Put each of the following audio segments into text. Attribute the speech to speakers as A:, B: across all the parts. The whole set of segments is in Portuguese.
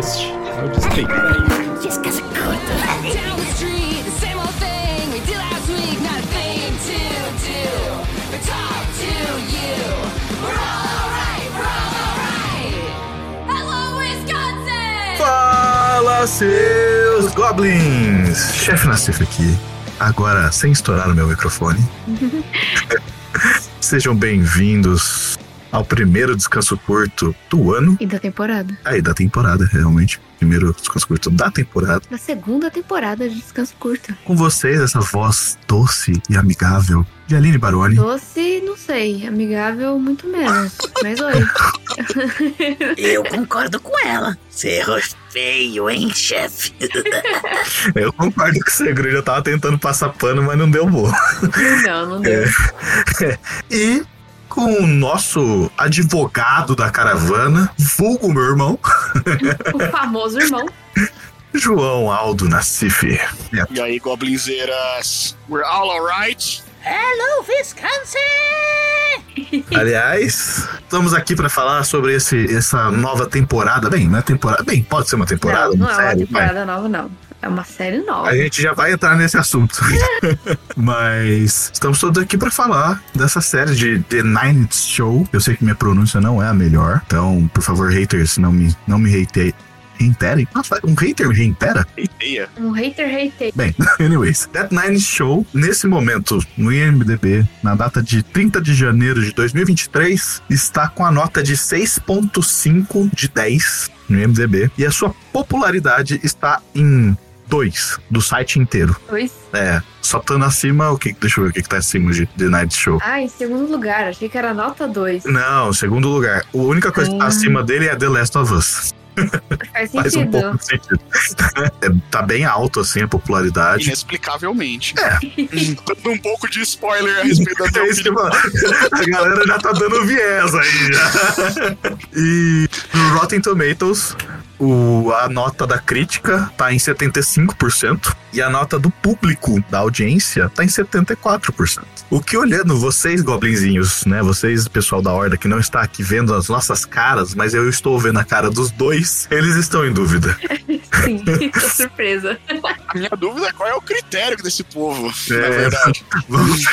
A: Este é o Despeito.
B: Fala, seus goblins! Chefe Nassif aqui, agora sem estourar o meu microfone. Sejam bem-vindos ao primeiro descanso curto do ano.
C: E da temporada.
B: Aí, da temporada, realmente. Primeiro descanso curto da temporada.
C: Da segunda temporada de Descanso Curto.
B: Com vocês, essa voz doce e amigável de Aline Baroni.
C: Doce, não sei. Amigável, muito menos. Mas oi.
D: Eu concordo com ela. Você errou feio, hein, chefe?
B: Eu concordo com você, Gru. Eu tava tentando passar pano, mas não deu boa.
C: não, não deu.
B: E com o nosso advogado da caravana, vulgo meu irmão,
C: O famoso irmão.
B: João Aldo Nassif.
E: E aí, goblinzeiras? We're all alright?
D: Hello, Wisconsin!
B: Aliás, estamos aqui para falar sobre esse, essa nova temporada. Bem, não é temporada. Bem, pode ser uma temporada,
C: não, não
B: uma
C: é uma
B: série. vai.
C: temporada nova, não. É uma série nova.
B: A gente já vai entrar nesse assunto. Mas estamos todos aqui para falar dessa série de The Nine Show. Eu sei que minha pronúncia não é a melhor, então, por favor, haters, não me, não me hate, reiterem. Nossa, um hater reitera?
E: Eiteia.
C: Um hater hater.
B: Bem, anyways, That Nine Show, nesse momento, no IMDB, na data de 30 de janeiro de 2023, está com a nota de 6.5 de 10 no IMDB e a sua popularidade está em 2 do site inteiro.
C: Dois.
B: É, só estando acima, o que, deixa eu ver o que, que tá acima de The Night Show.
C: Ah, em segundo lugar. Achei que era nota 2.
B: Não, segundo lugar. A única coisa que tá acima dele é The Last of Us.
C: Faz
B: Faz um
C: sentido.
B: pouco de sentido. É, tá bem alto, assim, a popularidade.
E: Inexplicavelmente.
B: É.
E: Dando um pouco de spoiler a respeito da
B: É isso. A galera já tá dando viés aí já. E no Rotten Tomatoes, o, a nota da crítica tá em 75% e a nota do público, da audiência, tá em 74%. O que olhando vocês, goblinzinhos, né? Vocês, pessoal da Horda, que não está aqui vendo as nossas caras, mas eu estou vendo a cara dos dois, eles estão em dúvida.
C: Sim, tô surpresa.
E: A minha dúvida é qual é o critério desse povo,
B: É.
E: na verdade.
B: Vamos,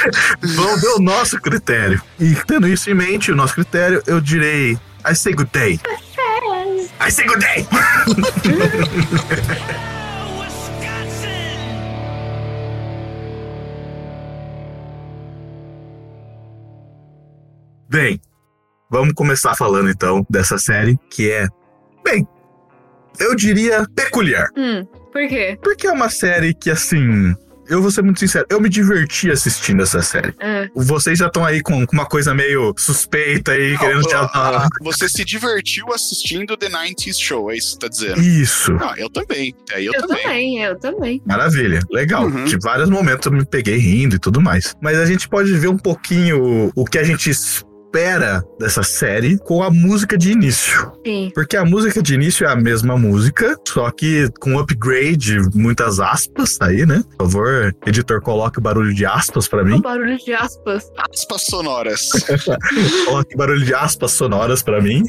B: vamos ver o nosso critério. E tendo isso em mente, o nosso critério, eu direi. I say good day. I say good day! Bem, vamos começar falando então dessa série que é, bem, eu diria peculiar.
C: Hum, por quê?
B: Porque é uma série que, assim, eu vou ser muito sincero, eu me diverti assistindo essa série.
C: Ah,
B: Vocês já estão aí com com uma coisa meio suspeita aí, querendo
E: Não,
B: já
E: ah. Você se divertiu assistindo The 90s Show, é isso que você tá dizendo?
B: Isso.
E: Ah, eu também. É, eu,
C: eu
E: também.
C: também, eu também.
B: Maravilha, legal.
E: Uhum.
B: De vários momentos eu me peguei rindo e tudo mais. Mas a gente pode ver um pouquinho o que a gente espera dessa série com a música de início.
C: Sim.
B: Porque a música de início é a mesma música, só que com upgrade, muitas aspas aí, né? Por favor, editor, coloque barulho de aspas pra
C: O
B: mim.
C: barulho de aspas.
E: Aspas sonoras.
B: Coloque barulho de aspas sonoras pra mim.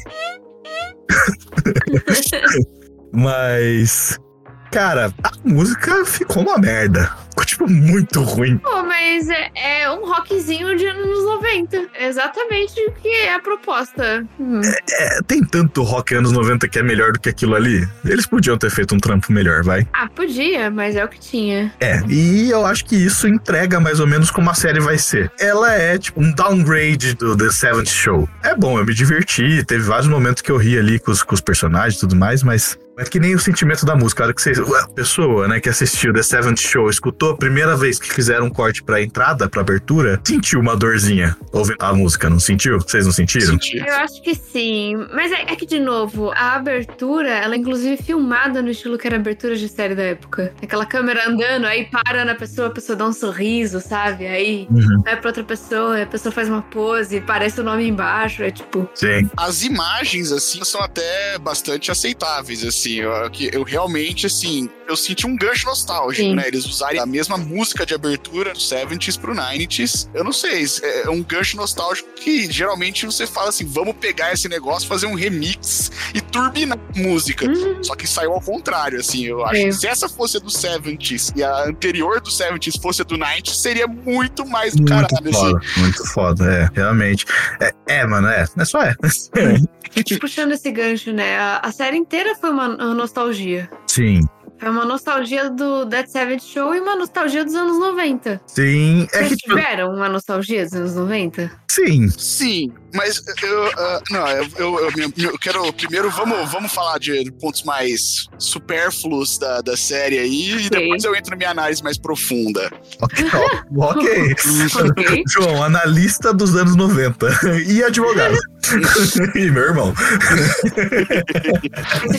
B: Mas, cara, a música ficou uma merda. Ficou, tipo, muito ruim.
C: Pô, mas é, é um rockzinho de anos 90. É exatamente o que é a proposta. Hum.
B: É, tem tanto rock anos 90 que é melhor do que aquilo ali. Eles podiam ter feito um trampo melhor, vai.
C: Ah, podia, mas é o que tinha.
B: É, e eu acho que isso entrega mais ou menos como a série vai ser. Ela é tipo um downgrade do The Seventh Show. É bom, eu me diverti, teve vários momentos que eu ri ali com os, com os personagens e tudo mais, mas é que nem o sentimento da música. A hora que você, a pessoa, né, que assistiu The Seventh Show, escutou a primeira vez que fizeram um corte pra entrada, pra abertura, sentiu uma dorzinha ouvindo a música, não sentiu? Vocês não sentiram?
E: Senti.
C: Eu acho que sim. Mas é, é que, de novo, a abertura, ela é inclusive filmada no estilo que era abertura de série da época. Aquela câmera andando, aí para na pessoa, a pessoa dá um sorriso, sabe? Aí
B: Uhum.
C: vai pra outra pessoa, a pessoa faz uma pose, parece o nome embaixo. É tipo,
B: Sim.
E: As imagens, assim, são até bastante aceitáveis, assim. Assim. Eu, que eu realmente, assim, eu senti um gancho nostálgico,
C: Sim.
E: né? Eles usarem a mesma música de abertura do 70s pro 90s. Eu não sei, é um gancho nostálgico que geralmente você fala assim: vamos pegar esse negócio, fazer um remix e turbinar a música.
C: Uhum.
E: Só que saiu ao contrário, assim. Eu acho
C: É.
E: que se essa fosse a do 70s e a anterior do 70s fosse a do 90s, seria muito mais do
B: Muito
E: caralho, assim.
B: foda, muito foda, é, realmente. É, é, mano, é, é só é.
C: Puxando esse gancho, né? A, a série inteira foi uma nostalgia.
B: Sim,
C: Foi uma nostalgia do Dead Seventh Show e uma nostalgia dos anos 90.
B: sim, é
C: Vocês
B: que,
C: tiveram uma nostalgia dos anos 90?
B: sim,
E: Sim, mas eu, ah, não, eu, eu, eu- eu quero primeiro vamos, vamos falar de pontos mais supérfluos da, da série aí e
C: Ok.
E: depois eu entro na minha análise mais profunda.
B: ok, ó, ok.
C: Ok.
B: João, analista dos anos 90 e advogado. e meu irmão.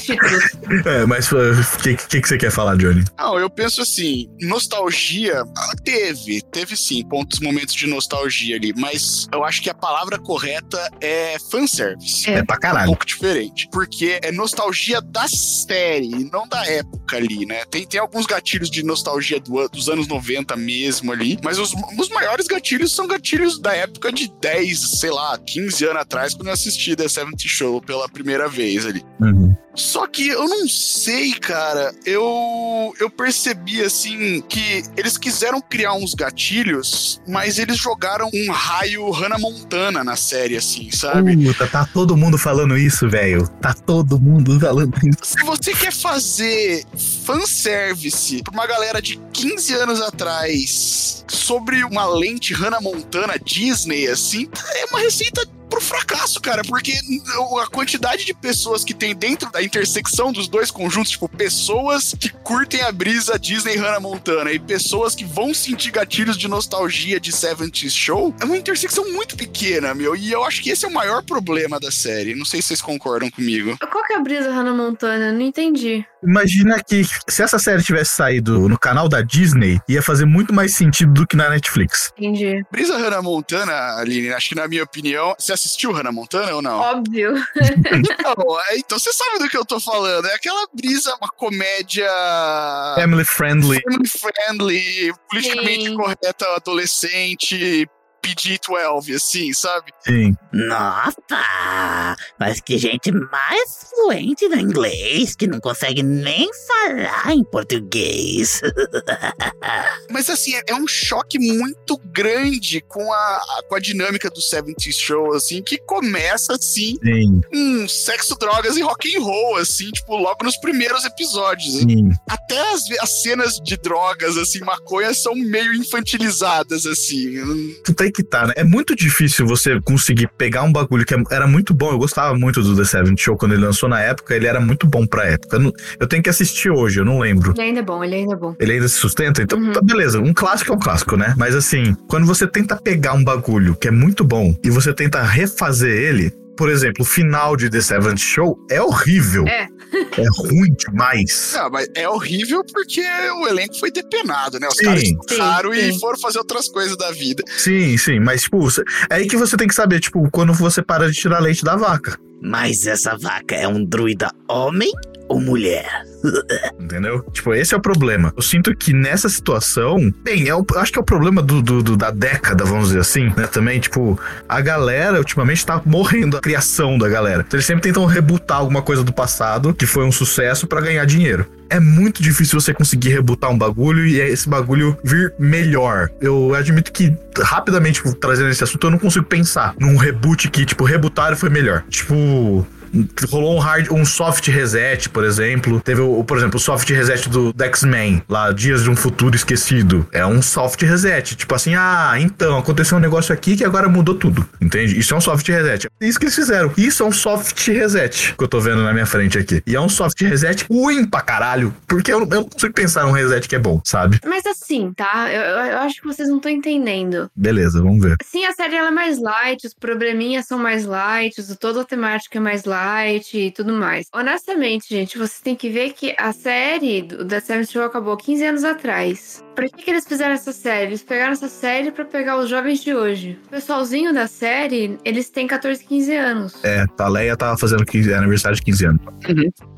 C: Títulos.
B: É, mas o que, que, que você quer falar, Johnny?
E: Não, eu penso assim, nostalgia ah, teve, teve sim pontos, momentos de nostalgia ali, mas eu acho que a palavra correta é fanservice.
C: É.
B: É pra
E: um
B: caralho.
E: pouco diferente. Porque é nostalgia da série, não da época ali, né? Tem, tem alguns gatilhos de nostalgia do dos anos 90 mesmo ali, mas os, os maiores gatilhos são gatilhos da época de 10, sei lá, 15 anos atrás, quando eu assisti The 70 Show pela primeira vez ali.
B: Uhum.
E: Só que eu não sei, cara. Eu eu percebi assim que eles quiseram criar uns gatilhos, mas eles jogaram um raio Hannah Montana na série assim, sabe?
B: Puta, tá todo mundo falando isso, velho. Tá todo mundo falando isso.
E: Se você quer fazer fanservice pra uma galera de 15 anos atrás sobre uma lente Hannah Montana Disney, assim, é uma receita pro fracasso, cara, porque a quantidade de pessoas que tem dentro da intersecção dos dois conjuntos, tipo, pessoas que curtem a brisa Disney Hannah Montana e pessoas que vão sentir gatilhos de nostalgia de 70s Show, é uma intersecção muito pequena, meu, e eu acho que esse é o maior problema da série. Não sei se vocês concordam comigo.
C: Qual que é a brisa Hannah Montana? Não entendi.
B: Imagina que se essa série tivesse saído no canal da Disney, ia fazer muito mais sentido do que na Netflix.
C: Entendi.
E: Brisa Hannah Montana, Aline, acho que na minha opinião. Você assistiu Hannah Montana ou não?
C: Óbvio.
E: Não, é, então você sabe do que eu tô falando. É aquela brisa, uma comédia.
B: Family friendly.
E: Family friendly, politicamente
C: Sim.
E: correta, adolescente, PG-12, assim, sabe?
B: Sim.
D: Nossa! Mas que gente mais fluente no inglês que não consegue nem falar em português.
E: Mas assim, é, é um choque muito grande com a, com a dinâmica do 70s Show, assim, que começa assim
B: Sim,
E: com sexo, drogas e rock and roll, assim, tipo, logo nos primeiros episódios.
B: sim.
E: Até as, as cenas de drogas, assim, maconha, são meio infantilizadas, assim.
B: Puta aí que tá, né? É muito difícil você conseguir pegar um bagulho que era muito bom. Eu gostava muito do The Seventh Show quando ele lançou na época. Ele era muito bom pra época. Eu, não- eu tenho que assistir hoje, eu não lembro.
C: Ele ainda é bom, ele ainda é bom.
B: Ele ainda se sustenta? Então,
C: Uhum.
B: tá beleza. Um clássico é um clássico, né? Mas assim, quando você tenta pegar um bagulho que é muito bom e você tenta refazer ele, por exemplo, o final de The Seventh Show é horrível.
C: É.
B: É ruim demais.
E: Não, mas é horrível porque o elenco foi depenado, né? Os
B: Sim.
E: caras estudaram e foram fazer outras coisas da vida.
B: Sim, sim, mas tipo, é aí que você tem que saber, tipo, quando você para de tirar leite da vaca,
D: Mas essa vaca é um druida homem ou mulher?
B: entendeu? Tipo, esse é o problema. Eu sinto que nessa situação, bem, é eu acho que é o problema do, do- do- da década, vamos dizer assim, né? Também, tipo, a galera ultimamente tá morrendo a criação da galera. Então, eles sempre tentam rebutar alguma coisa do passado que foi um sucesso pra ganhar dinheiro. É muito difícil você conseguir rebutar um bagulho e esse bagulho vir melhor. Eu admito que, rapidamente, tipo, trazendo esse assunto, eu não consigo pensar num reboot que, tipo, rebutaram foi melhor. Tipo, rolou um hard, um soft reset, por exemplo. Teve, o, por exemplo, o soft reset do, do X-Men, lá, Dias de um Futuro Esquecido. É um soft reset. Tipo assim, ah, então, aconteceu um negócio aqui que agora mudou tudo. Entende? Isso é um soft reset. É isso que eles fizeram. Isso é um soft reset que eu tô vendo na minha frente aqui. E é um soft reset ruim pra caralho. Porque eu, eu não consigo pensar num reset que é bom, sabe?
C: Mas assim, tá? Eu, eu- eu acho que vocês não estão entendendo.
B: Beleza, vamos ver.
C: Sim, a série ela é mais light, os probleminhas são mais light, toda a temática é mais light e tudo mais. Honestamente, gente, vocês têm que ver que a série The Seventh Show acabou 15 anos atrás. Pra que, que eles fizeram essa série? Eles pegaram essa série pra pegar os jovens de hoje. O pessoalzinho da série, eles têm 14, 15 anos.
B: É, a Leia tava fazendo 15, aniversário de 15 anos.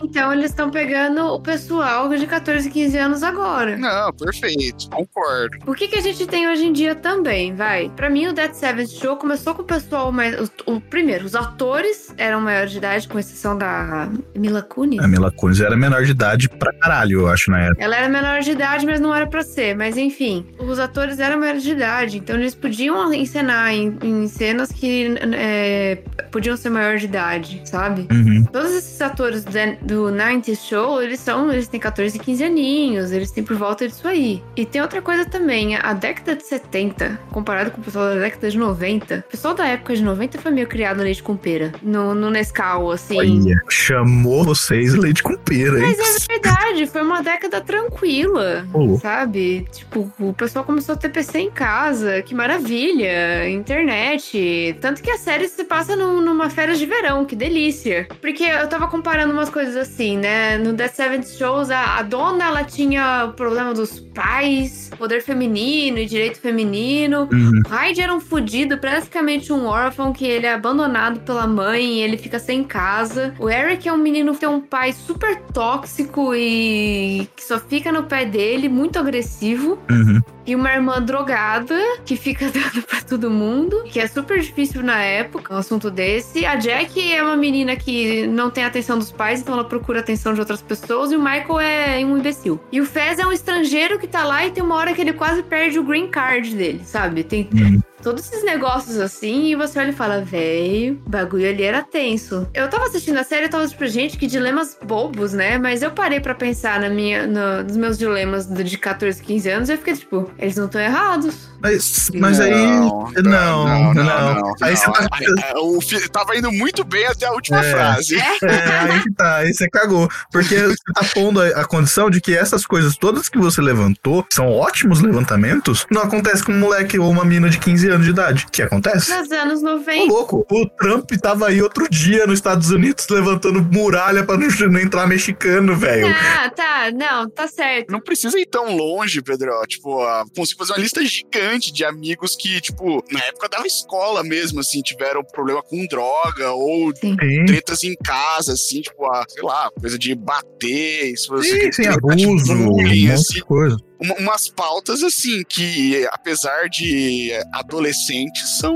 C: Então eles estão pegando o pessoal de 14, 15 anos agora.
E: Não, perfeito. Concordo.
C: O que, que a gente tem hoje em dia também, vai? Pra mim, o Dead Seventh Show começou com o pessoal mais. O, o- primeiro, os atores eram maiores de idade, com exceção da Mila Kunis.
B: A Mila Kunis era menor de idade pra caralho, eu acho, na época.
C: Ela era menor de idade, mas não era pra ser. Mas enfim, os atores eram maiores de idade, então eles podiam encenar em, em cenas que é, podiam ser maior de idade, sabe?
B: Uhum.
C: Todos esses atores do, do 90s Show, eles são, eles têm 14 e 15 aninhos, eles têm por volta disso aí. E tem outra coisa também, a década de 70, comparado com o pessoal da década de 90, o pessoal da época de 90 foi meio criado no leite com pera, no, no Nescau, assim.
B: Olha, chamou vocês leite com pera, hein?
C: Mas é verdade, foi uma década tranquila,
B: Ô.
C: sabe? Tipo, o pessoal começou a ter PC em casa, que maravilha, internet. Tanto que a série se passa num- numa férias de verão, que delícia. Porque eu tava comparando umas coisas assim, né? No The Seventh Shows, a, a dona, ela tinha o problema dos pais, poder feminino e direito feminino.
B: Uhum.
C: O Hyde era um fudido, praticamente um órfão, que ele é abandonado pela mãe e ele fica sem casa. O Eric é um menino que tem um pai super tóxico e que só fica no pé dele, muito agressivo.
B: Uhum.
C: E uma irmã drogada que fica dando pra todo mundo, que é super difícil na época, um assunto desse. A Jack é uma menina que não tem atenção dos pais, então ela procura atenção de outras pessoas. E o Michael é um imbecil. E o Fez é um estrangeiro que tá lá e tem uma hora que ele quase perde o green card dele, sabe? Tem
B: Uhum.
C: Todos esses negócios assim e você olha e fala, véi, o bagulho ali era tenso. Eu tava assistindo a série e tava tipo, gente, que dilemas bobos, né? Mas eu parei pra pensar na minha, no- nos meus dilemas de de 14, 15 anos e eu fiquei tipo, eles não estão errados.
B: Mas, mas aí.
E: Não,
B: Não, não. Aí você
E: não.
B: tá.
E: É, O fi- tava indo muito bem até a última
B: É.
E: frase.
B: É, aí que tá, aí você cagou. Porque você tá pondo a, a condição de que essas coisas todas que você levantou são ótimos levantamentos, não acontece com um moleque ou uma mina de 15 anos de idade. Que acontece?
C: Nos anos
B: Ô,
C: 90.
B: louco, o Trump tava aí outro dia nos Estados Unidos levantando muralha pra não, não entrar mexicano, velho.
C: Ah, tá, não, tá certo.
E: Não precisa ir tão longe, Pedro. Tipo, ah, consigo fazer uma lista gigante de amigos que, tipo, na época da escola mesmo, assim, tiveram problema com droga ou
B: Sim,
E: tretas em casa, assim, tipo, ah, sei lá, coisa de bater, isso,
B: sim, sim
E: treta de
B: abuso, um
E: bullying,
B: monte
E: assim,
B: de coisa.
E: Uma- umas pautas assim que, apesar de adolescentes, são,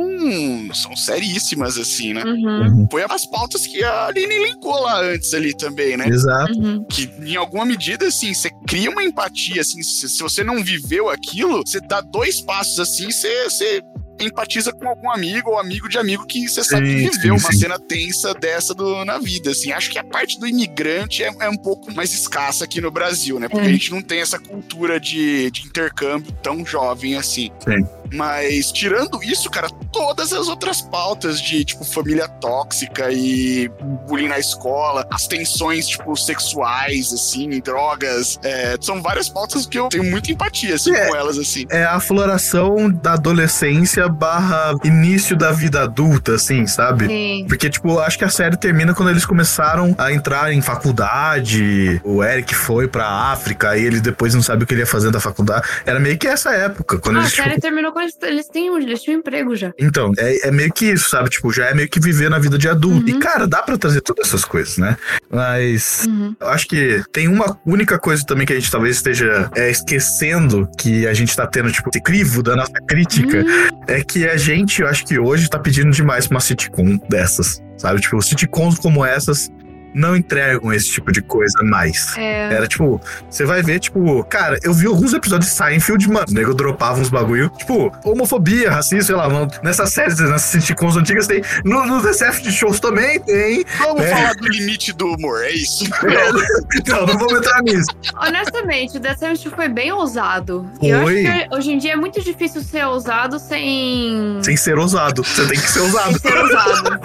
E: são seríssimas, assim, né?
C: Uhum,
E: Foi as pautas que a Aline elencou lá antes ali também, né?
B: Exato.
C: uhum.
E: Que em alguma medida, assim, você cria uma empatia, assim, se, se você não viveu aquilo, você dá dois passos assim, você, você empatiza com algum amigo ou amigo de amigo que você sabe que viveu
B: sim,
E: uma
B: sim.
E: cena tensa dessa do, na vida, assim. Acho que a parte do imigrante é, é um pouco mais escassa aqui no Brasil, né? Porque
C: É.
E: a gente não tem essa cultura de, de intercâmbio tão jovem assim.
B: Sim.
E: Mas tirando isso, cara, todas as outras pautas de, tipo, família tóxica e bullying na escola, as tensões, tipo, sexuais, assim, drogas, é, são várias pautas que eu tenho muita empatia, assim,
B: É.
E: com elas, assim.
B: É a floração da adolescência barra início da vida adulta, assim, sabe?
C: Sim.
B: Porque, tipo, acho que a série termina quando eles começaram a entrar em faculdade. O Eric foi pra África e ele depois não sabe o que ele ia fazer da faculdade. Era meio que essa época. Quando
C: Ah, a
B: eles, tipo,
C: série terminou quando eles, um- eles tinham emprego já.
B: Então, é, é meio que isso, sabe? Tipo, já é meio que viver na vida de adulto.
C: Uhum.
B: E, cara, dá pra trazer todas essas coisas, né? Mas
C: Uhum.
B: eu acho que tem uma única coisa também que a gente talvez esteja é, esquecendo que a gente tá tendo, tipo, esse crivo da nossa crítica.
C: Hum,
B: É que a gente, eu acho que hoje tá pedindo demais uma sitcom dessas, sabe? Tipo, sitcoms como essas não entregam esse tipo de coisa mais.
C: é.
B: Era tipo, você vai ver, tipo, cara, eu vi alguns episódios de Seinfeld, mano. O nego dropava uns bagulho, tipo, homofobia, racismo, sei lá, mano. Nessas séries, nessas sitcoms antigas tem. No, no The de Shows também tem.
E: Vamos
B: É.
E: falar do limite do humor, é isso?
B: Não, não vou entrar nisso.
C: Honestamente, o Death Seventh foi bem ousado. E eu acho
B: Foi.
C: que hoje em dia é muito difícil ser ousado sem.
B: Sem ser ousado. Você tem que ser
C: sem
B: ousado.
C: ser ousado.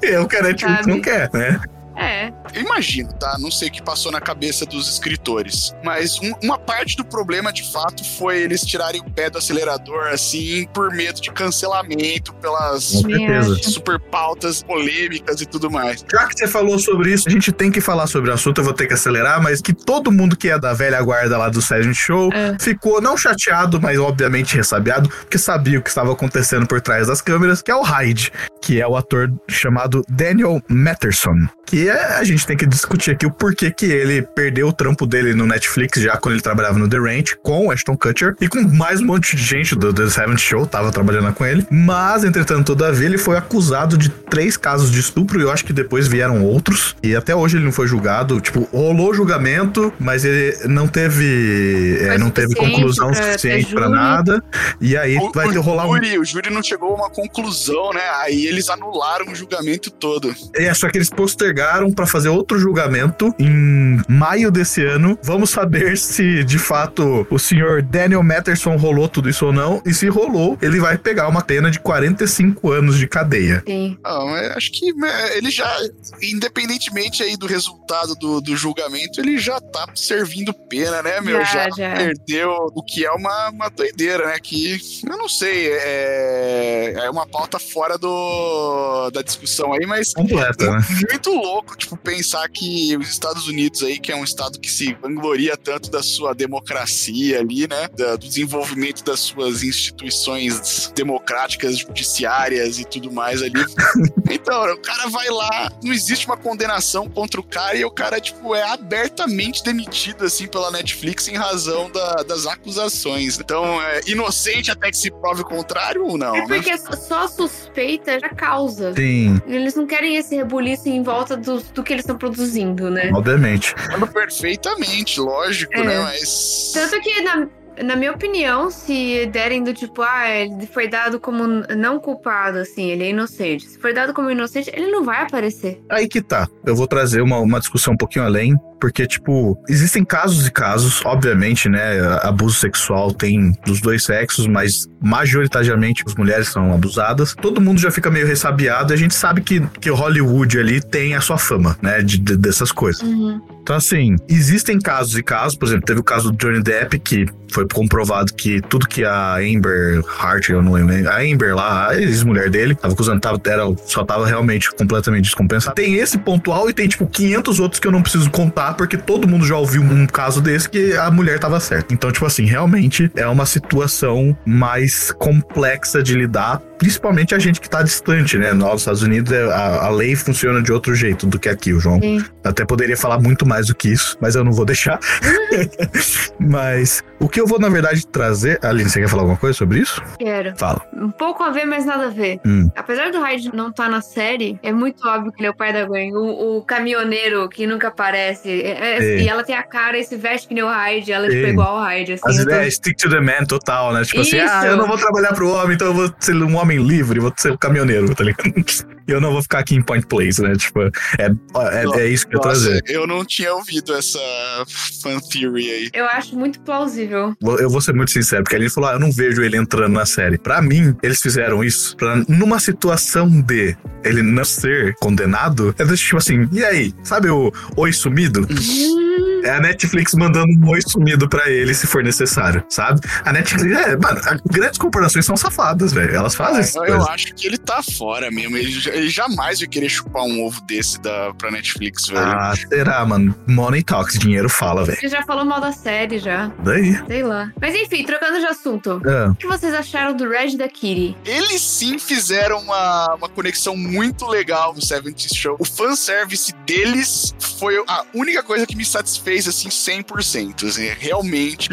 B: É o cara tipo, não quer, né?
C: É.
E: eu imagino, tá? Não sei o que passou na cabeça dos escritores. Mas um- uma parte do problema, de fato, foi eles tirarem o pé do acelerador, assim, por medo de cancelamento, pelas super pautas polêmicas e tudo mais.
B: Já que você falou sobre isso, a gente tem que falar sobre o assunto, eu vou ter que acelerar, mas que todo mundo que é da velha guarda lá do Silent Show
C: É.
B: ficou não chateado, mas obviamente ressabiado, porque sabia o que estava acontecendo por trás das câmeras, que é o Hyde, que é o ator chamado Daniel Matterson. Que é, a gente tem que discutir aqui o porquê que ele perdeu o trampo dele no Netflix, já quando ele trabalhava no The Ranch, com o Ashton Kutcher, e com mais um monte de gente do The Seventh Show, tava trabalhando com ele. Mas, entretanto, todavia, ele foi acusado de três casos de estupro, e eu acho que depois vieram outros. E até hoje ele não foi julgado. Tipo, rolou julgamento, mas ele não teve. é, não teve conclusão
C: pra
B: suficiente pra
C: júri.
B: nada. E aí
E: O,
B: vai ter rolar um.
E: júri, o júri não chegou a uma conclusão, né? Aí eles anularam o julgamento todo.
B: É, só que eles postergaram pra fazer outro julgamento em maio desse ano. Vamos saber se de fato o senhor Daniel Matterson rolou tudo isso ou não. E se rolou, ele vai pegar uma pena de 45 anos de cadeia.
C: Sim.
E: Ah, mas acho que né, ele já, independentemente aí do resultado do, do julgamento, ele já tá servindo pena, né, meu?
C: Já,
E: Já,
C: já.
E: perdeu o que é uma, uma doideira, né? Que eu não sei, é, é uma pauta fora do, da discussão aí, mas
B: Completa, né?
E: muito louco, tipo, pensar que os Estados Unidos aí, que é um estado que se vangloria tanto da sua democracia ali, né, da- do desenvolvimento das suas instituições democráticas, judiciárias e tudo mais ali. então, o cara vai lá, não existe uma condenação contra o cara e o cara, tipo, é abertamente demitido, assim, pela Netflix em razão da- das acusações. Então, é inocente até que se prove o contrário ou não,
C: É
E: né?
C: porque só a suspeita já causa.
B: Sim,
C: Eles não querem esse rebuliço em volta do, do que eles estão produzindo, né?
B: obviamente.
E: Perfeitamente, lógico,
C: É.
E: né? Mas.
C: Tanto que, na, na minha opinião, se derem do tipo, ah, ele foi dado como não culpado, assim, ele é inocente. Se for dado como inocente, ele não vai aparecer.
B: Aí que tá. Eu vou trazer uma, uma discussão um pouquinho além, porque, tipo, existem casos e casos, obviamente, né? Abuso sexual tem dos dois sexos, mas majoritariamente as mulheres são abusadas. Todo mundo já fica meio ressabiado e a gente sabe que, que Hollywood ali tem a sua fama, né? De, de- dessas coisas. Então, assim, existem casos e casos, por exemplo, teve o caso do Johnny Depp, que foi comprovado que tudo que a Amber Hart, eu não lembro, a Amber lá, a ex-mulher dele, tava acusando, tava, era, só tava realmente completamente descompensado. Tem esse pontual e tem, tipo, 500 outros que eu não preciso contar, porque todo mundo já ouviu um caso desse que a mulher tava certa. Então, tipo assim, realmente é uma situação mais complexa de lidar, principalmente a gente que tá distante, né? Nos Estados Unidos, é- a, a lei funciona de outro jeito do que aqui, o João.
C: Sim.
B: Até poderia falar muito mais do que isso, mas eu não vou deixar. mas o que eu vou, na verdade, trazer. Aline, você quer falar alguma coisa sobre isso?
C: Quero.
B: Fala.
C: Um pouco a ver, mas nada a ver.
B: Hum.
C: Apesar do Hyde não estar na série, é muito óbvio que ele é o pai da Gwen. O, o caminhoneiro que nunca aparece. é- é-
B: É.
C: E ela tem a cara e se veste que nem o Hyde. Ela é tipo igual ao Hyde. Assim,
B: As
C: tô-
B: ideias stick to the man total, né? Tipo assim,
C: Isso.
B: ah, eu não vou trabalhar pro homem, então eu vou ser um homem livre, vou ser um caminhoneiro, tá ligado? E eu não vou ficar aqui em Point Place, né? Tipo, é, é, é isso que eu trazer.
E: eu não tinha ouvido essa fan theory aí.
C: Eu acho muito plausível.
B: Eu vou ser muito sincero, porque ele falou: ah, eu não vejo ele entrando na série. Pra mim, eles fizeram isso pra, numa situação de ele não ser condenado, é do tipo assim, e aí? Sabe o oi sumido? É a Netflix mandando um oi sumido pra ele se for necessário, sabe? A Netflix, é, mano, as grandes corporações são safadas, velho. Elas fazem
E: eu,
B: coisas.
E: eu acho que ele tá fora mesmo. Ele, ele jamais vai querer chupar um ovo desse da, pra Netflix, velho.
B: Ah, será, mano? Money talks, dinheiro fala, velho.
C: Ele já falou mal da série, já.
B: Daí.
C: Sei lá. Mas enfim, trocando de assunto.
B: Ah,
C: O que vocês acharam do Red da Kitty?
E: Eles sim fizeram uma, uma conexão muito legal no 70 Show. O fanservice deles foi a única coisa que me satisfez, assim, 100%. Assim, realmente,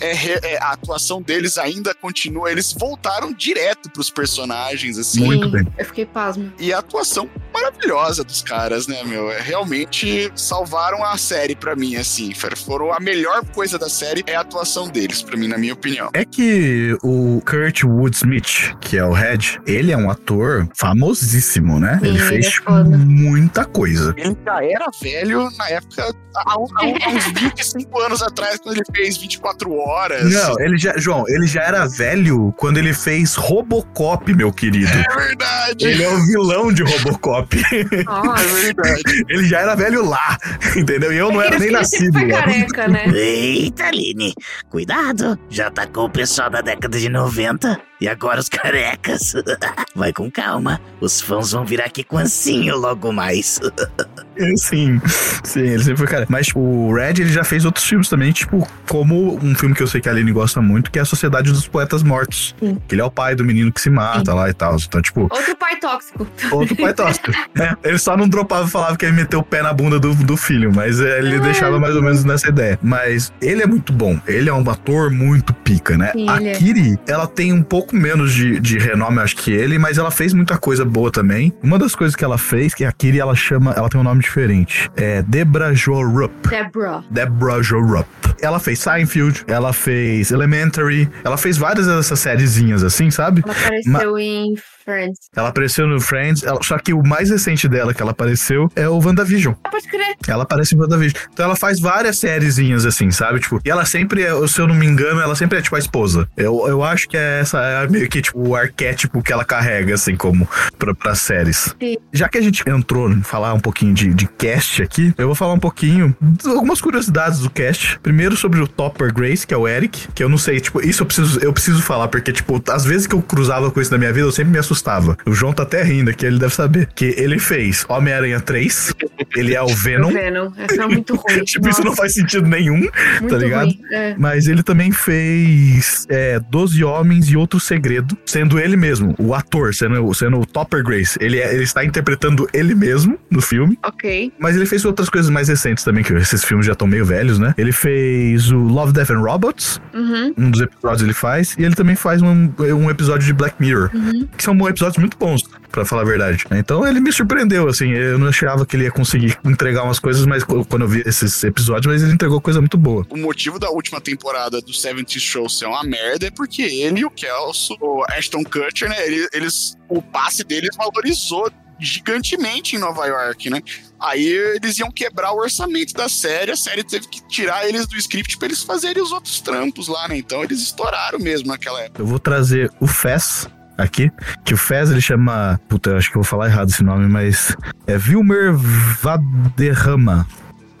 E: é, é, a atuação deles ainda continua. Eles voltaram direto pros personagens, assim.
B: Muito
C: Sim,
B: bem.
C: Eu fiquei pasma.
E: E a atuação maravilhosa dos caras, né, meu? É, realmente salvaram a série pra mim, assim. Foram a melhor coisa da série é a atuação deles, pra mim, na minha opinião.
B: É que o Kurt Woodsmith, que é o Red, ele é um ator famosíssimo, né?
C: Sim,
B: ele
C: ele
B: fez
C: é
B: muita coisa.
E: Ele já era velho na época, há um- há uns 25 anos atrás, quando ele fez 24 horas.
B: Não, ele já, João, ele já era velho quando ele fez Robocop, meu querido.
E: É verdade.
B: Ele é o vilão de Robocop.
C: Nossa.
E: É verdade.
B: ele já era velho lá, entendeu? E eu não
C: É que
B: era nem nascido
C: foi careca, né?
D: Eita, Aline, cuidado, já atacou o pessoal da década de 90 e agora os carecas. Vai com calma, os fãs vão virar aqui com ancinho logo mais.
B: Sim, sim, ele sempre foi cara. Mas, tipo, o Red, ele já fez outros filmes também, tipo, como um filme que eu sei que a Aline gosta muito, que é a Sociedade dos Poetas Mortos.
C: Sim.
B: Que ele é o pai do menino que se mata lá e tal. Então, tipo,
C: Outro pai tóxico.
B: outro pai tóxico. É, ele só não dropava e falava que ele meteu o pé na bunda do, do filho, mas é, ele deixava mais ou menos nessa ideia. Mas ele é muito bom. Ele é um ator muito pica, né?
C: Sim,
B: a
C: é.
B: Kiri, ela tem um pouco menos de, de renome, acho que ele, mas ela fez muita coisa boa também. Uma das coisas que ela fez, que a Kiri, ela chama, ela tem um nome diferente. É Debra Jorup.
C: Deborah.
B: Deborah Jorup. Ela fez Seinfeld, ela fez Elementary, ela fez várias dessas sériezinhas assim, sabe?
C: Ela apareceu em Friends.
B: Ela apareceu no Friends, ela- só que o mais recente dela que ela apareceu é o WandaVision.
C: Ah, pode crer.
B: Ela aparece em WandaVision. Então ela faz várias sériezinhas assim, sabe? Tipo, e ela sempre é, se eu não me engano, ela sempre é tipo a esposa. Eu, eu acho que é essa é meio que tipo o arquétipo que ela carrega, assim, como pra, pra séries.
C: Sim.
B: Já que a gente entrou em falar um pouquinho de, de cast aqui, eu vou falar um pouquinho de algumas curiosidades do cast. Primeiro sobre o Topper Grace, que é o Eric, que eu não sei, tipo, isso eu preciso, eu preciso falar, porque, tipo, às vezes que eu cruzava com isso na minha vida, eu sempre me assustava. O João tá até rindo aqui, ele deve saber. Que ele fez Homem-Aranha 3, ele é o Venom.
C: O Venom. Essa é muito ruim.
B: Tipo, isso não
C: Nossa,
B: faz sentido nenhum,
C: muito
B: tá ligado?
C: ruim. É.
B: Mas ele também fez é, Doze Homens e Outro Segredo, sendo ele mesmo, o ator, sendo, sendo o Topper Grace. Ele, é- ele está interpretando ele mesmo no filme.
C: Ok.
B: Mas ele fez outras coisas mais recentes também, que esses filmes já estão meio velhos, né? Ele fez o Love, Death and Robots,
C: Uhum.
B: um dos episódios ele faz, e ele também faz um, um episódio de Black Mirror, que são episódios muito bons, pra falar a verdade. Então ele me surpreendeu, assim, eu não achava que ele ia conseguir entregar umas coisas, mas qu- quando eu vi esses episódios, mas ele entregou coisa muito boa.
E: O motivo da última temporada do 70 Show ser uma merda é porque ele e o Kelso, o Ashton Kutcher, né? ele- Eles, o passe deles valorizou gigantemente em Nova York, né? Aí eles iam quebrar o orçamento da série, a série teve que tirar eles do script pra eles fazerem os outros trampos lá, né? Então eles estouraram mesmo naquela época.
B: Eu vou trazer o Fez aqui, que o Fez ele chama. Puta, eu acho que eu vou falar errado esse nome, mas. É Wilmer Vaderrama.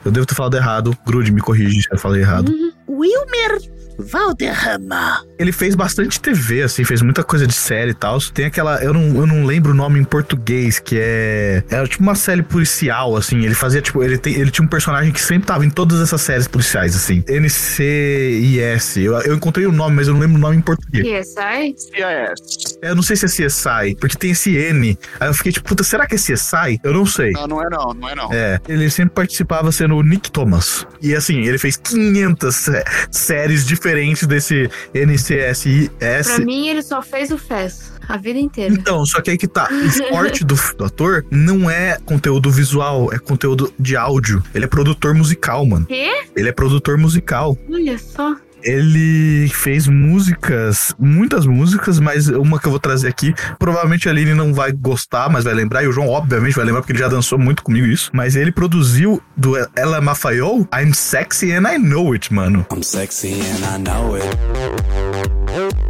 B: Eu devo ter falado errado. Grude, me corrige se eu falei errado.
D: Wilmer Valderrama.
B: Ele fez bastante TV, assim, fez muita coisa de série e tal. Tem aquela. Eu não, eu não lembro o nome em português, que é. Era tipo uma série policial, assim. Ele fazia, tipo, ele, tem, ele tinha um personagem que sempre tava em todas essas séries policiais, assim. NCIS. Eu, eu encontrei o nome, mas eu não lembro o nome em português.
C: PSI?
E: CIS.
B: Eu não sei se é CSI, porque tem esse N. Aí eu fiquei tipo, puta, será que é CSI? Eu não sei.
E: Não, não é não, não é não.
B: É, ele sempre participava sendo o Nick Thomas. E assim, ele fez 500 sé- séries diferentes desse NCSIS.
C: Pra mim, ele só fez o Fez. A vida inteira.
B: Então, só que aí que tá. O forte do, do ator não é conteúdo visual, é conteúdo de áudio. Ele é produtor musical, mano.
C: Quê?
B: Ele é produtor musical.
C: Olha só.
B: Ele fez músicas, muitas músicas, mas uma que eu vou trazer aqui, provavelmente a Aline não vai gostar, mas vai lembrar, e o João obviamente vai lembrar porque ele já dançou muito comigo isso, mas ele produziu do Ella Mafayol, I'm Sexy and I Know It, mano.
A: I'm sexy and I know it.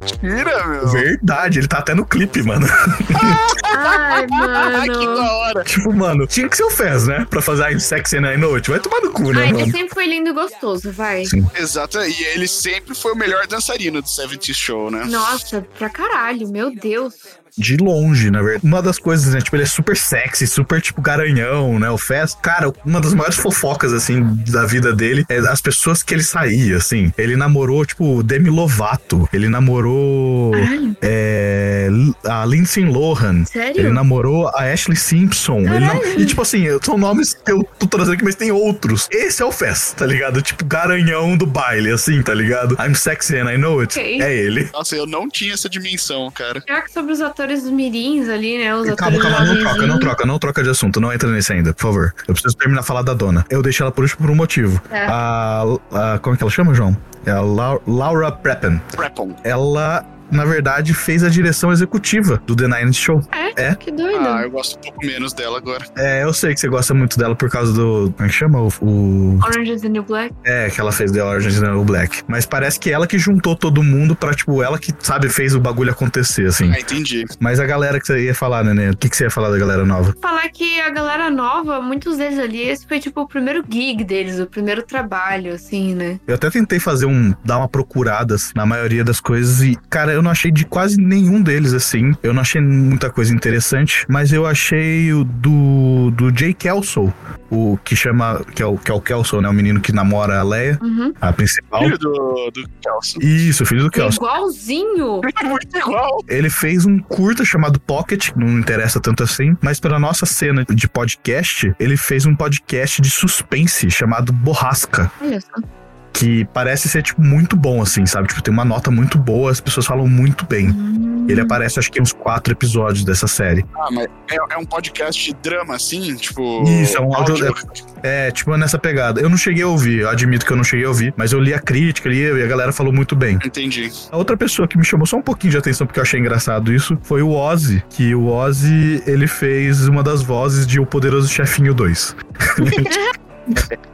E: Mentira, meu.
B: Verdade, ele tá até no clipe, mano.
C: Ai,
E: Ah, que
C: mano.
E: da hora.
B: tipo, mano, tinha que ser o Fez, né? Pra fazer I'm Sexy and I Know It. Vai tomar no cu, né,
C: Ai, ele
B: mano?
C: sempre foi lindo e gostoso, vai.
B: Sim.
E: Exato, e ele sempre foi o melhor dançarino do 70 Show, né?
C: Nossa, pra caralho, meu Deus.
B: De longe, na verdade. Uma das coisas, né? Tipo, ele é super sexy, super, tipo, garanhão, né? O Fez. Cara, uma das maiores fofocas, assim, da vida dele é as pessoas que ele saía, assim. Ele namorou, tipo, Demi Lovato. Ele namorou
C: Caralho,
B: é, a Lindsay Lohan.
C: sério?
B: Ele namorou a Ashley Simpson. Ele nam-. E, tipo assim, são nomes que eu tô trazendo aqui, mas tem outros. Esse é o Fez, tá ligado? Tipo, garanhão do baile, assim, tá ligado? I'm sexy and I know it.
C: Ok.
B: É ele.
E: Nossa, eu não tinha essa dimensão, cara.
C: Será que sobre os atores mirins ali, né? Os
B: Calma,
C: atores
B: calma, não troca, não
C: jovenzinhos?
B: troca, não troca de assunto, não entra nesse ainda, por favor. Eu preciso terminar a falar da dona. Eu deixei ela por último por um motivo.
C: É.
B: A, a- como é que ela chama, João? É a Lau- Laura Preppen.
E: Prepon.
B: Ela na verdade, fez a direção executiva do The Nine Show.
C: É?
B: É?
C: Que doido.
E: Ah, eu gosto um pouco menos dela agora.
B: É, eu sei que você gosta muito dela por causa do. Como é que chama? O. o-
C: Orange is the New Black.
B: é, que ela fez The Orange is the New Black. Mas parece que ela que juntou todo mundo pra, tipo, ela que, sabe, fez o bagulho acontecer, assim.
E: Ah, entendi.
B: Mas a galera que você ia falar, Nenê, o que, que você ia falar da galera nova?
C: Falar que a galera nova, muitos deles ali, esse foi tipo o primeiro gig deles, o primeiro trabalho, assim, né?
B: Eu até tentei fazer um. dar uma procurada assim, na maioria das coisas e, cara, eu não achei de quase nenhum deles assim. Eu não achei muita coisa interessante, mas eu achei o do. do Jay Kelso, o que chama. que é o, que é o Kelso, né? O menino que namora a Leia,
C: Uhum.
B: a principal.
E: Filho do, do Kelso.
B: Isso, filho do Kelso.
C: Igualzinho.
E: Muito igual.
B: Ele fez um curta chamado Pocket, que não interessa tanto assim, mas para nossa cena de podcast, ele fez um podcast de suspense chamado Borrasca.
C: Olha só.
B: Que parece ser, tipo, muito bom, assim, sabe? Tipo, tem uma nota muito boa, as pessoas falam muito bem.
C: Hum.
B: Ele aparece, acho que, em uns quatro episódios dessa série.
E: Ah, mas é, é um podcast de drama, assim? Tipo.
B: Isso, é um áudio- É, tipo, nessa pegada. Eu não cheguei a ouvir, eu admito que eu não cheguei a ouvir, mas eu li a crítica li, e a galera falou muito bem.
E: Entendi.
B: A outra pessoa que me chamou só um pouquinho de atenção, porque eu achei engraçado isso, foi o Ozzy, que o Ozzy, ele fez uma das vozes de O Poderoso Chefinho 2.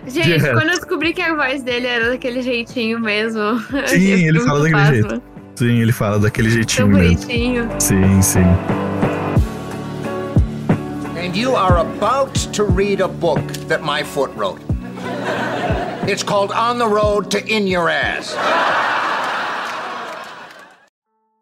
C: Gente,
B: resto.
C: quando eu descobri que a voz dele era daquele jeitinho mesmo.
B: Sim, ele fala daquele
C: pasma.
B: Sim, ele fala daquele
C: Tão
B: jeitinho mesmo.
C: bonitinho.
B: Sim, sim.
F: And you are about to read a book that my foot wrote. It's called On the Road to In Your Ass.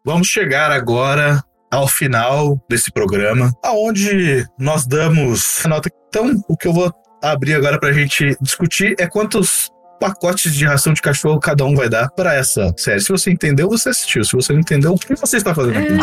B: Vamos chegar agora ao final desse programa, aonde nós damos a nota. Então, o que eu vou abrir agora pra gente discutir é quantos pacotes de ração de cachorro cada um vai dar pra essa série. Se você entendeu, você assistiu. Se você não entendeu, o que você está fazendo aqui?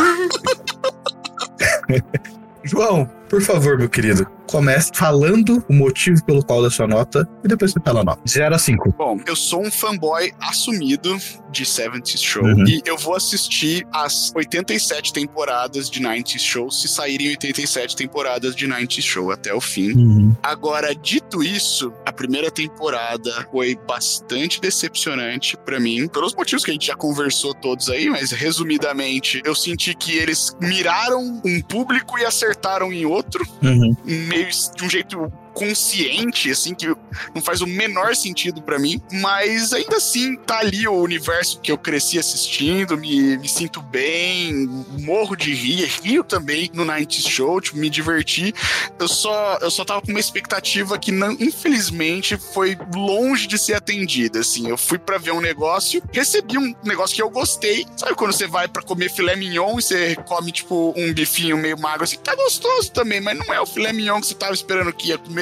B: João, por favor, meu querido, comece falando o motivo pelo qual da sua nota e depois você fala a nota. 0 a 5.
E: Bom, eu sou um fanboy assumido de 70s Show
B: Uhum.
E: e eu vou assistir as 87 temporadas de 90s Show se saírem 87 temporadas de 90s Show até o fim. Agora, dito isso, a primeira temporada foi bastante decepcionante pra mim, pelos motivos que a gente já conversou todos aí, mas resumidamente, eu senti que eles miraram um público e acertaram em outro,
B: Uhum.
E: meio de um jeito consciente, assim, que não faz o menor sentido pra mim, mas ainda assim tá ali o universo que eu cresci assistindo, me, me sinto bem, morro de rir, rio também no 90s Show, tipo, me diverti. Eu só, eu só tava com uma expectativa que, não, infelizmente, foi longe de ser atendida, assim. Eu fui pra ver um negócio, recebi um negócio que eu gostei. Sabe quando você vai pra comer filé mignon e você come, tipo, um bifinho meio magro, assim, tá gostoso também, mas não é o filé mignon que você tava esperando que ia comer.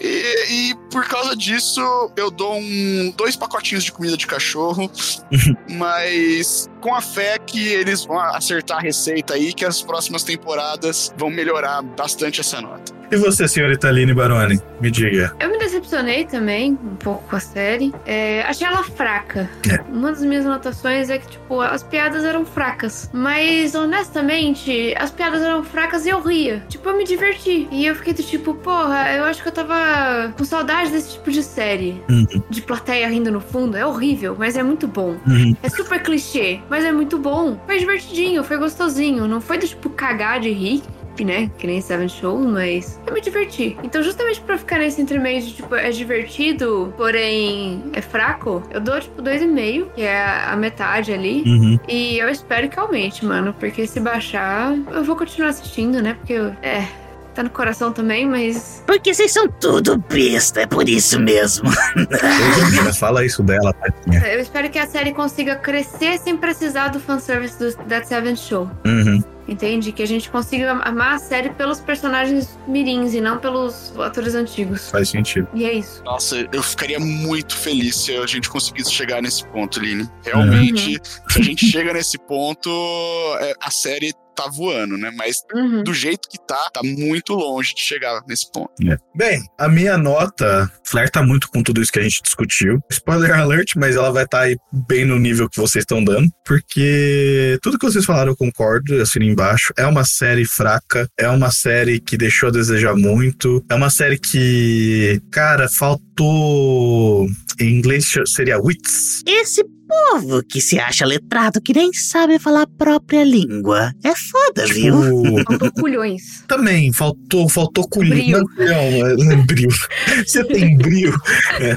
E: E, e por causa disso, eu dou um, dois pacotinhos de comida de cachorro, mas com a fé que eles vão acertar a receita aí, que as próximas temporadas vão melhorar bastante essa nota.
B: E você, senhorita Aline Baroni? Me diga.
C: Eu me decepcionei também um pouco com a série. É, achei ela fraca.
B: É.
C: Uma das minhas anotações é que, tipo, as piadas eram fracas. Mas, honestamente, as piadas eram fracas e eu ria. Tipo, eu me diverti. E eu fiquei do tipo, porra, eu acho que eu tava com saudade desse tipo de série.
B: Uhum.
C: De plateia rindo no fundo. É horrível, mas é muito bom.
B: Uhum.
C: É super clichê, mas é muito bom. Foi divertidinho, foi gostosinho. Não foi do tipo cagar de rir. Né? Que nem Seven Show, mas eu me diverti. Então, justamente pra ficar nesse entremeio de tipo, é divertido, porém é fraco, eu dou tipo 2,5, que é a metade ali.
B: Uhum.
C: E eu espero que aumente, mano. Porque se baixar, eu vou continuar assistindo, né? Porque eu- é. Tá no coração também, mas.
D: Porque vocês são tudo besta, é por isso mesmo.
B: Fala isso dela, tadinha.
C: Eu espero que a série consiga crescer sem precisar do fanservice do That Seven Show.
B: Uhum.
C: Entende? Que a gente consiga amar a série pelos personagens mirins e não pelos atores antigos.
B: Faz sentido.
C: E é isso.
E: Nossa, eu ficaria muito feliz se a gente conseguisse chegar nesse ponto, Line. Realmente, se a gente chega nesse ponto, é, a série tá voando, né? Mas
C: Uhum.
E: do jeito que tá, tá muito longe de chegar nesse ponto.
B: Bem, a minha nota flerta muito com tudo isso que a gente discutiu. Spoiler alert, mas ela vai estar aí bem no nível que vocês estão dando. Porque tudo que vocês falaram eu concordo, eu assino embaixo. É uma série fraca, é uma série que deixou a desejar muito. É uma série que, cara, faltou. Em inglês seria wits.
D: Esse povo que se acha letrado que nem sabe falar a própria língua. É foda, viu?
B: Tipo,
C: Faltou culhões.
B: também faltou, faltou.
C: Brio.
B: Não, não, não, é brio. Você tem brio? É.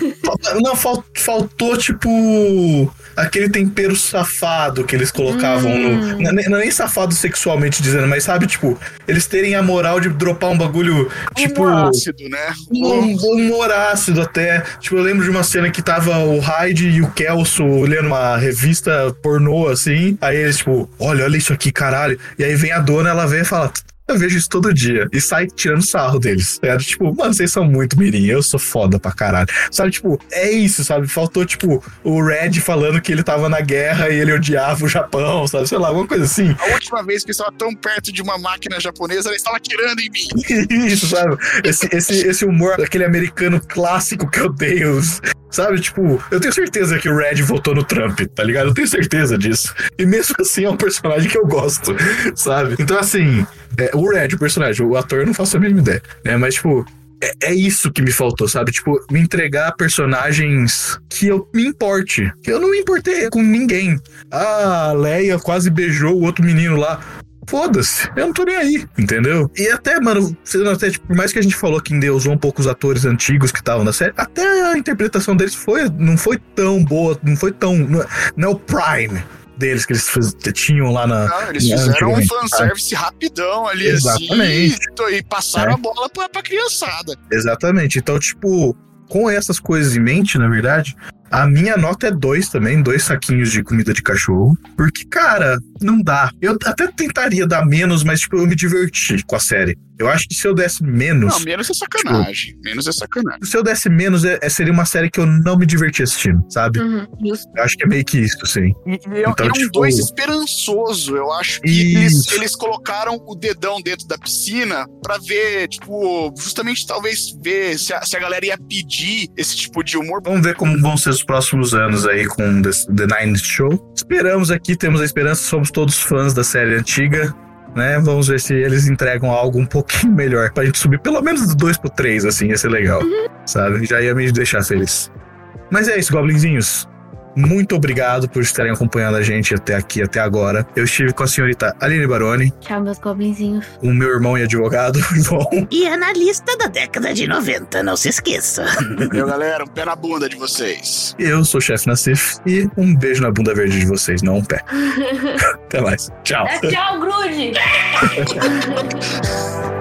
B: Não, fal- faltou, tipo, aquele tempero safado que eles colocavam
C: Hum.
B: no. Não, é nem- é safado sexualmente dizendo, mas sabe, tipo, eles terem a moral de dropar um bagulho, tipo.
E: Um ácido, né?
B: Um, um humor ácido até. Tipo, eu lembro de uma cena que tava o Hyde e o Kelso lendo uma revista pornô, assim. Aí eles, tipo, olha, olha isso aqui, caralho. E aí vem a dona, ela vem e fala. Eu vejo isso todo dia. E sai tirando sarro deles. É, tipo, mano, vocês são muito mirim. Eu sou foda pra caralho. Sabe, tipo, é isso, sabe? Faltou, tipo, o Red falando que ele tava na guerra e ele odiava o Japão, sabe? Sei lá, alguma coisa assim.
E: A última vez que eu estava tão perto de uma máquina japonesa, ela estava atirando em mim.
B: Isso, sabe? Esse, esse, esse humor daquele americano clássico que eu odeio. Sabe, tipo, eu tenho certeza que o Red votou no Trump, tá ligado? Eu tenho certeza disso. E mesmo assim é um personagem que eu gosto, sabe? Então, assim, é, o Red, o personagem, o ator, eu não faço a mínima ideia, né? Mas, tipo, é, é isso que me faltou, sabe? Tipo, me entregar personagens que eu me importe. Eu não me importei com ninguém. A Leia quase beijou o outro menino lá. Foda-se, eu não tô nem aí, entendeu? E até, mano, até, tipo, por mais que a gente falou que endeusou um pouco os atores antigos que estavam na série, até a interpretação deles foi, não foi tão boa, não foi tão. Não é, não é o Prime deles que eles fiz- tinham lá na.
E: Eles fizeram um fanservice rapidão ali,
B: Exatamente.
E: assim, e passaram
B: É.
E: a bola pra, pra criançada.
B: Exatamente. Então, tipo, com essas coisas em mente, na verdade, a minha nota é dois também, dois saquinhos de comida de cachorro. Porque, cara, não dá. Eu até tentaria dar menos, mas, tipo, eu me diverti com a série. Eu acho que se eu desse menos.
E: Não, menos é sacanagem. Menos é sacanagem.
B: Se eu desse menos, é, seria uma série que eu não me diverti assistindo, sabe?
C: Uhum.
B: Eu acho que é meio que isso, sim.
E: E, é,
B: Então,
E: é um
B: tipo-
E: dois esperançoso. Eu acho que eles, eles colocaram o dedão dentro da piscina pra ver, tipo, justamente talvez ver se a, se a galera ia pedir esse tipo de humor.
B: Vamos ver como vão ser os próximos anos aí com The, The Nine Show. Esperamos aqui, temos a esperança, somos todos fãs da série antiga. Né? Vamos ver se eles entregam algo um pouquinho melhor pra gente subir pelo menos do 2 pro 3, assim, ia ser legal. Sabe? Já ia me deixar feliz. Mas é isso, Goblinzinhos. Muito obrigado por estarem acompanhando a gente até aqui, até agora. Eu estive com a senhorita Aline Baroni,
C: Tchau, meus goblinzinhos.
B: o meu irmão e advogado, João.
D: E analista da década de 90, não se esqueça.
E: Meu galera, um pé na bunda de vocês.
B: Eu sou o chefe Nassif e um beijo na bunda verde de vocês, não um pé. Até mais. Tchau.
C: É, tchau, Grude!